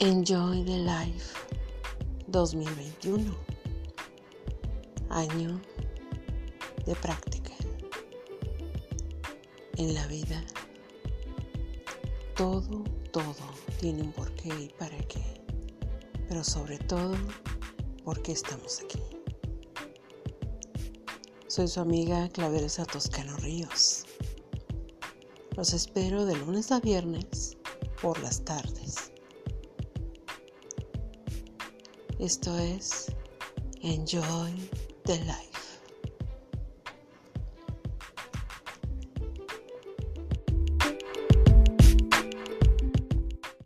Enjoy the Life 2021. Año de práctica. En la vida, todo, todo tiene un porqué y para qué. Pero sobre todo, por qué estamos aquí. Soy su amiga Claveresa Toscano Ríos. Los espero de lunes a viernes por las tardes esto es Enjoy the Life.